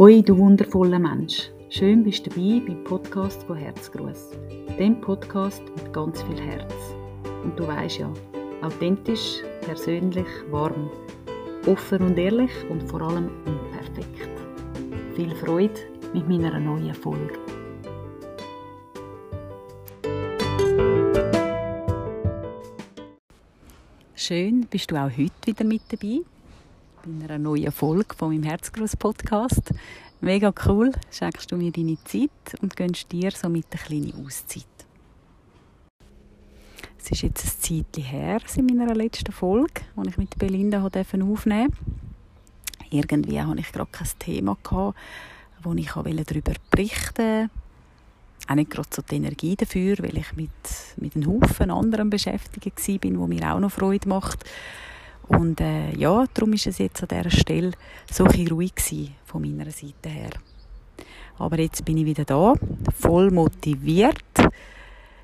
Hoi, du wundervoller Mensch. Schön bist du dabei beim Podcast von Herzgruß. Dem Podcast mit ganz viel Herz. Und du weißt ja, authentisch, persönlich, warm, offen und ehrlich und vor allem unperfekt. Viel Freude mit meiner neuen Folge. Schön, bist du auch heute wieder mit dabei bei einer neuen Folge von meinem Herzgruß Podcast. Mega cool, schenkst du mir deine Zeit und gönnst dir somit eine kleine Auszeit. Es ist jetzt ein Zeitchen her, in meiner letzten Folge, die ich mit Belinda aufnehmen durfte. Irgendwie hatte ich gerade kein Thema, wo ich darüber berichten wollte. Auch nicht gerade so die Energie dafür, weil ich mit, mit einem Haufen anderen beschäftigt war, wo mir auch noch Freude macht. Und äh, ja, darum ist es jetzt an dieser Stelle so ein ruhig gewesen, von meiner Seite her. Aber jetzt bin ich wieder da, voll motiviert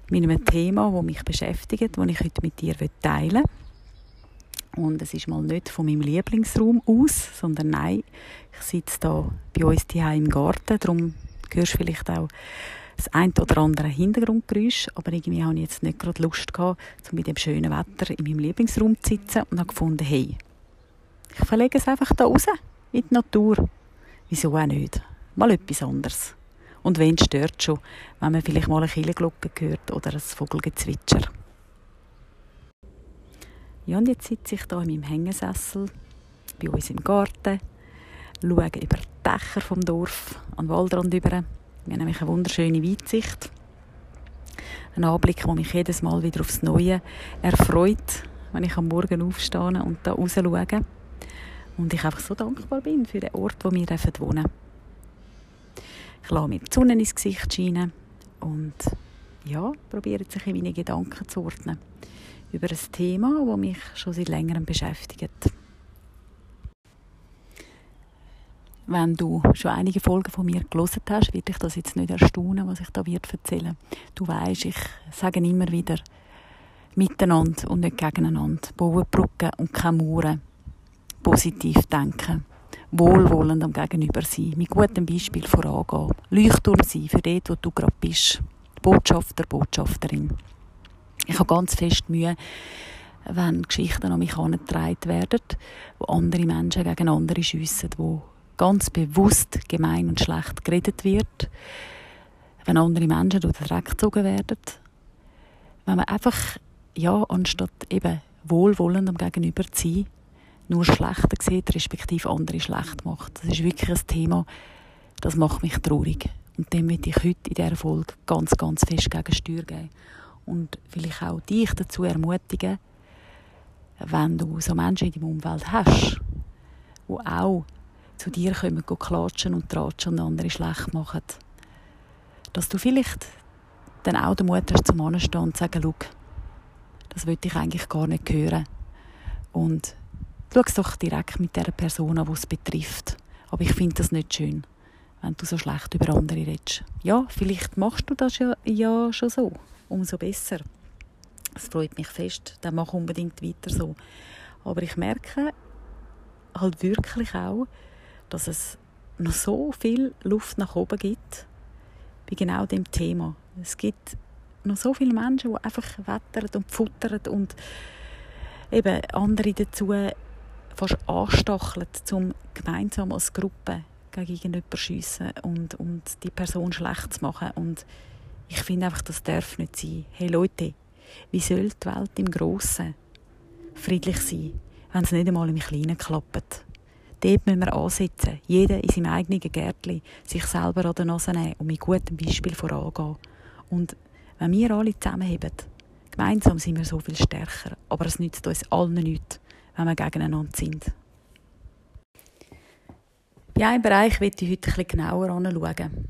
mit einem Thema, das mich beschäftigt, das ich heute mit dir teilen will. Und es ist mal nicht von meinem Lieblingsraum aus, sondern nein, ich sitze da bei uns hier im Garten, darum hörst du vielleicht auch das ein oder andere Hintergrundgeräusch, aber irgendwie habe ich jetzt nicht gerade Lust gehabt, um mit dem schönen Wetter in meinem Lieblingsraum zu sitzen und habe gefunden, hey, ich verlege es einfach da raus, in die Natur. Wieso auch nicht? Mal etwas anderes. Und wenn stört schon, wenn man vielleicht mal eine Killenglocke hört oder ein Vogelgezwitscher. Ja, und jetzt sitze ich hier in meinem Hängesessel bei uns im Garten, schaue über die Dächer vom Dorf an den Waldrand über wir haben nämlich eine wunderschöne Weitsicht. Ein Anblick, der mich jedes Mal wieder aufs Neue erfreut, wenn ich am Morgen aufstehe und da raus schaue. Und ich einfach so dankbar bin für den Ort, wo wir wohnen dürfen. Ich lasse mir die Sonne ins Gesicht scheinen und ja, probiere sich in meine Gedanken zu ordnen über ein Thema, das mich schon seit längerem beschäftigt. Wenn du schon einige Folgen von mir gelesen hast, wird dich das jetzt nicht erstaunen, was ich da wird erzählen. Du weißt, ich sage immer wieder miteinander und nicht gegeneinander. Bauen Brücken und keine Mauern. Positiv denken. Wohlwollend am Gegenüber sein. Mit gutem Beispiel vorangehen. Leuchtturm sein für dort, wo du gerade bist. Botschafter, Botschafterin. Ich habe ganz fest Mühe, wenn Geschichten an mich herangetragen werden, wo andere Menschen gegen andere schiessen, wo ganz bewusst gemein und schlecht geredet wird, wenn andere Menschen durch den Dreck gezogen werden, wenn man einfach, ja, anstatt eben wohlwollend am Gegenüber zu sein, nur schlechter sieht, respektive andere schlecht macht. Das ist wirklich ein Thema, das macht mich traurig. Und dem möchte ich heute in dieser Folge ganz, ganz fest gegen Steuer geben. Und vielleicht auch dich dazu ermutigen, wenn du so Menschen in deinem Umfeld hast, die auch zu dir kommen, klatschen und tratschen und andere schlecht machen. Dass du vielleicht dann auch den Mut hast, zum Anstehen und zu sagen, schau, das will ich eigentlich gar nicht hören. Und schau es doch direkt mit der Person an, die es betrifft. Aber ich finde das nicht schön, wenn du so schlecht über andere redest. Ja, vielleicht machst du das ja, ja schon so. Umso besser. Es freut mich fest. Dann mach unbedingt weiter so. Aber ich merke halt wirklich auch, dass es noch so viel Luft nach oben gibt bei genau dem Thema. Es gibt noch so viele Menschen, die einfach wettern und futtern und eben andere dazu fast anstacheln, um gemeinsam als Gruppe gegen irgendjemanden schiessen und, und die Person schlecht zu machen. Und ich finde einfach, das darf nicht sein. Hey Leute, wie soll die Welt im Grossen friedlich sein, wenn es nicht einmal im Kleinen klappt? Dort müssen wir ansetzen. Jeder in seinem eigenen Gärtchen sich selber an der Nase nehmen und mit gutem Beispiel vorangehen. Und wenn wir alle zusammenheben, gemeinsam sind wir so viel stärker. Aber es nützt uns allen nichts, wenn wir gegeneinander sind. Bei einem Bereich möchte ich heute etwas genauer anschauen.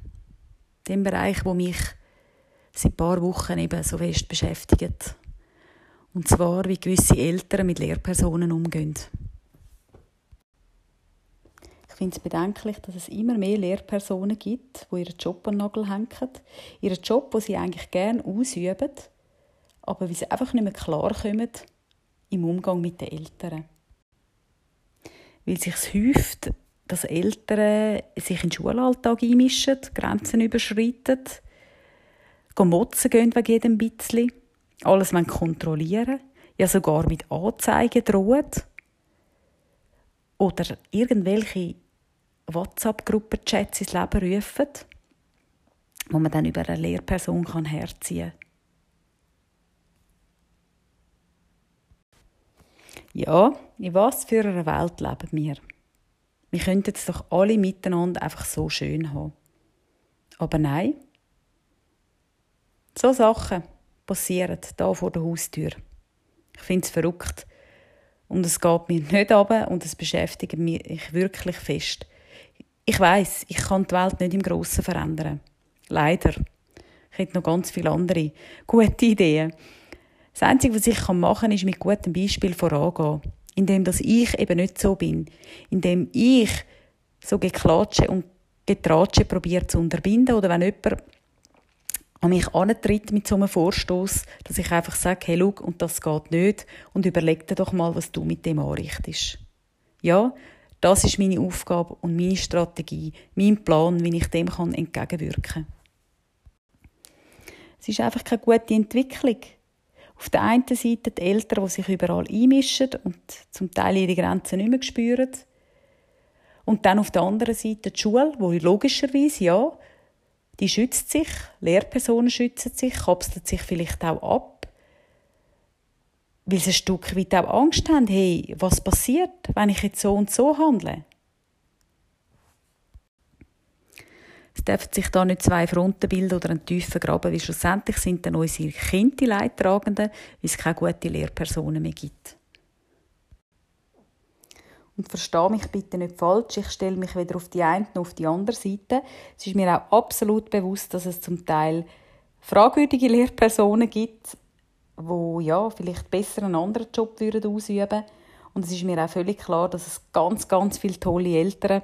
Dem Bereich, wo mich seit ein paar Wochen eben so fest beschäftigt. Und zwar, wie gewisse Eltern mit Lehrpersonen umgehen. Ich finde es bedenklich, dass es immer mehr Lehrpersonen gibt, die ihren Job an Nagel hängen. Ihren Job, den sie eigentlich gerne ausüben, aber wie sie einfach nicht mehr klarkommen im Umgang mit den Eltern. Weil sich häuft, dass Eltern sich in den Schulalltag einmischen, Grenzen überschreiten, motzen gehen wegen jedem bisschen, alles kontrollieren, ja sogar mit Anzeigen drohen oder irgendwelche WhatsApp-Gruppenchats ins Leben rufen, wo man dann über eine Lehrperson kann herziehen kann. Ja, in was für einer Welt leben wir? Wir könnten es doch alle miteinander einfach so schön haben. Aber nein. So Sachen passieren da vor der Haustür. Ich finde es verrückt. Und es geht mir nicht ab und es beschäftigt mich wirklich fest. Ich weiß, ich kann die Welt nicht im Grossen verändern. Leider. Ich hätte noch ganz viele andere gute Ideen. Das Einzige, was ich machen kann, ist mit gutem Beispiel vorangehen. Indem dass ich eben nicht so bin. Indem ich so geklatsche und getratsche probiere zu unterbinden. Oder wenn jemand an mich antritt mit so einem Vorstoß, dass ich einfach sage, hey, schau, und das geht nicht. Und überleg dir doch mal, was du mit dem anrichtest. Ja, das ist meine Aufgabe und meine Strategie, mein Plan, wie ich dem kann entgegenwirken kann. Es ist einfach keine gute Entwicklung. Auf der einen Seite die Eltern, die sich überall einmischen und zum Teil ihre Grenzen nicht mehr spüren. Und dann auf der anderen Seite die Schule, wo logischerweise, ja, die schützt sich, Lehrpersonen schützen sich, kapselt sich vielleicht auch ab weil sie ein Stück weit auch Angst haben, hey, was passiert, wenn ich jetzt so und so handle? Es dürfen sich da nicht zwei Fronten bilden oder einen tiefen Graben, weil schlussendlich sind dann unsere Kinder die Leidtragenden, weil es keine guten Lehrpersonen mehr gibt. Und verstehe mich bitte nicht falsch, ich stelle mich weder auf die eine noch auf die andere Seite. Es ist mir auch absolut bewusst, dass es zum Teil fragwürdige Lehrpersonen gibt, wo ja vielleicht besser einen anderen Job würden ausüben und es ist mir auch völlig klar, dass es ganz ganz viele tolle Eltern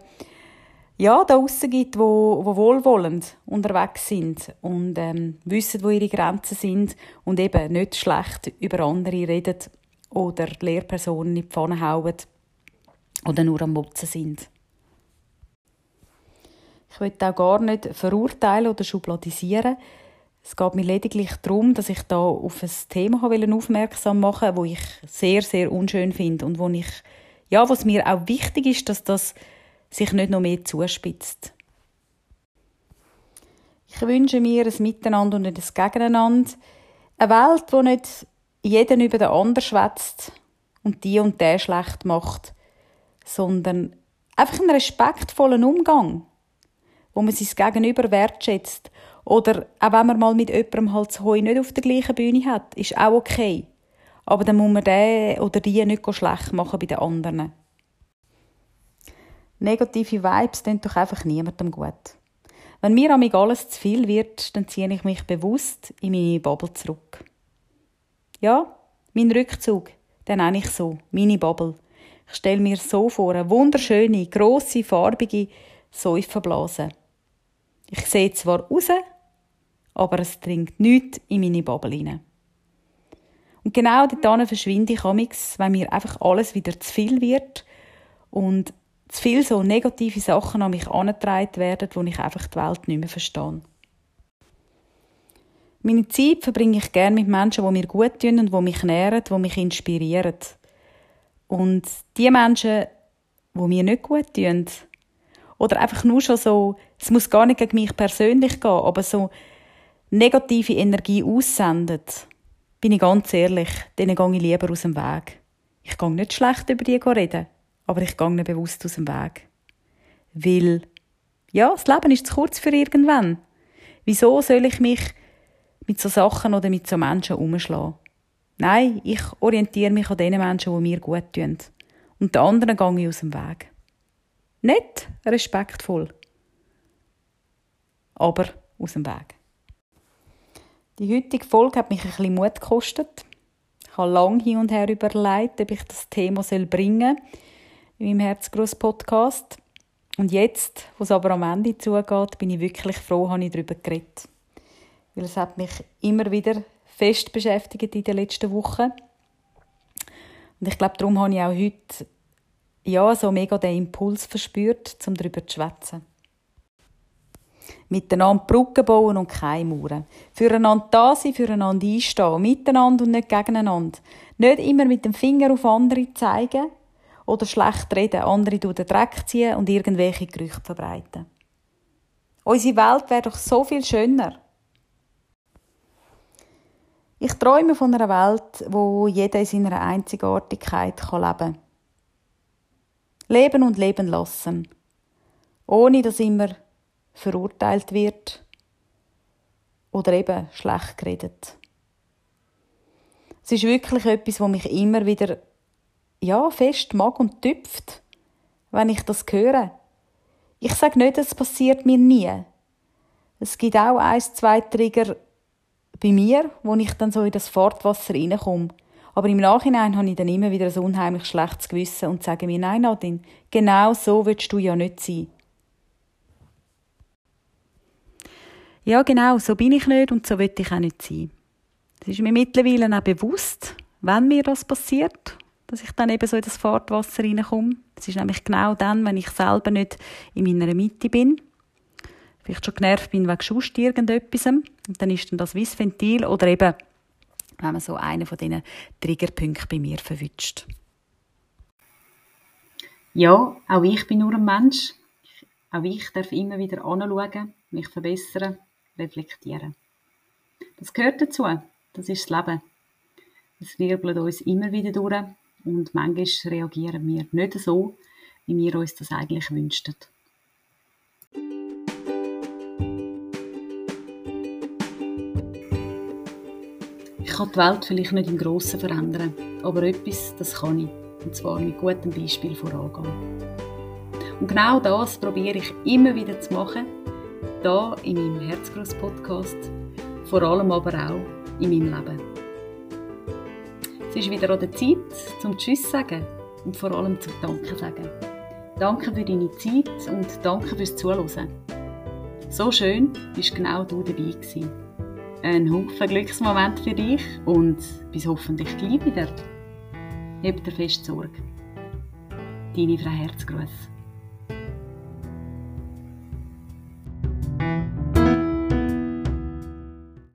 ja da draussen gibt, wo, wo wohlwollend unterwegs sind und ähm, wissen, wo ihre Grenzen sind und eben nicht schlecht über andere reden oder Lehrpersonen in die Pfanne hauen oder nur am Motzen sind. Ich will auch gar nicht verurteilen oder schubladisieren. Es geht mir lediglich darum, dass ich da auf ein Thema aufmerksam machen das ich sehr, sehr unschön finde und wo ich, ja, was mir auch wichtig ist, dass das sich nicht noch mehr zuspitzt. Ich wünsche mir ein Miteinander und nicht ein Gegeneinander. Eine Welt, wo nicht jeder über den anderen schwätzt und die und der schlecht macht, sondern einfach einen respektvollen Umgang, wo man sein Gegenüber wertschätzt oder auch wenn man mal mit jemandem halt Heu nicht auf der gleichen Bühne hat, ist auch okay. Aber dann muss man den oder die nicht schlecht machen bei den anderen. Negative Vibes tun doch einfach niemandem gut. Wenn mir amig alles zu viel wird, dann ziehe ich mich bewusst in meine Bubble zurück. Ja, mein Rückzug, den nenne ich so, meine Bubble. Ich stelle mir so vor, eine wunderschöne, grosse, farbige Säufenblase. Ich sehe zwar raus, aber es dringt nichts in meine Bubble hinein. Und genau dort verschwinde ich amix, wenn mir einfach alles wieder zu viel wird und zu viel so negative Sachen an mich angetragen werden, wo ich einfach die Welt nicht mehr verstehe. Meine Zeit verbringe ich gerne mit Menschen, die mir gut tun und die mich nähren, die mich inspirieren. Und die Menschen, die mir nicht gut tun, oder einfach nur schon so, es muss gar nicht gegen mich persönlich gehen, aber so negative Energie aussendet, bin ich ganz ehrlich, denen gehe ich lieber aus dem Weg. Ich gehe nicht schlecht über die reden, aber ich gehe nicht bewusst aus dem Weg. Weil, ja, das Leben ist zu kurz für irgendwann. Wieso soll ich mich mit so Sachen oder mit so Menschen umschlagen? Nein, ich orientiere mich an den Menschen, die mir gut tun. Und den anderen gehe ich aus dem Weg. Nicht respektvoll, aber aus dem Weg. Die heutige Folge hat mich ein bisschen Mut gekostet. Ich habe lange hin und her überlegt, ob ich das Thema bringen soll in meinem Herzgruß-Podcast. Und jetzt, wo es aber am Ende zugeht, bin ich wirklich froh, habe ich darüber geredet. Weil es hat mich immer wieder fest beschäftigt in den letzten Wochen. Und ich glaube, darum habe ich auch heute ja, so mega den Impuls verspürt, um darüber zu schwätzen. Miteinander Brücken bauen und keine Mauern. Füreinander da sein, füreinander einstehen, miteinander und nicht gegeneinander. Nicht immer mit dem Finger auf andere zeigen oder schlecht reden, andere durch den Dreck ziehen und irgendwelche Gerüchte verbreiten. Unsere Welt wäre doch so viel schöner. Ich träume von einer Welt, wo jeder in seiner Einzigartigkeit leben kann. Leben und leben lassen. Ohne dass immer verurteilt wird oder eben schlecht geredet. Es ist wirklich etwas, wo mich immer wieder ja, fest mag und tüpft, wenn ich das höre. Ich sage nicht, es passiert mir nie. Es gibt auch ein, zwei Trigger bei mir, wo ich dann so in das Fahrtwasser reinkomme. Aber im Nachhinein habe ich dann immer wieder ein unheimlich schlechtes Gewissen und sage mir, nein, Nadine, genau so willst du ja nicht sein. Ja, genau, so bin ich nicht und so will ich auch nicht sein. Es ist mir mittlerweile auch bewusst, wenn mir das passiert, dass ich dann eben so in das Fahrtwasser reinkomme. Es ist nämlich genau dann, wenn ich selber nicht in meiner Mitte bin, vielleicht schon genervt bin wegen sonst irgendetwas, und dann ist dann das wie Ventil oder eben, wenn man so einen von diesen Triggerpunkten bei mir verwünscht. Ja, auch ich bin nur ein Mensch. Auch ich darf immer wieder anschauen, mich verbessern, reflektieren. Das gehört dazu. Das ist das Leben. Es wirbelt uns immer wieder durch und manchmal reagieren wir nicht so, wie wir uns das eigentlich wünschten. Ich kann die Welt vielleicht nicht im Grossen verändern, aber etwas, das kann ich. Und zwar mit gutem Beispiel vorangehen. Und genau das probiere ich immer wieder zu machen, da in meinem Herzgross-Podcast, vor allem aber auch in meinem Leben. Es ist wieder an der Zeit, zum Tschüss sagen und vor allem zum Danke sagen. Danke für deine Zeit und danke fürs Zuhören. So schön bist genau du dabei gewesen. Ein Haufen Glücksmoment für dich und bis hoffentlich gleich wieder. Habt dir fest Sorge. Deine Frau Herzgruß.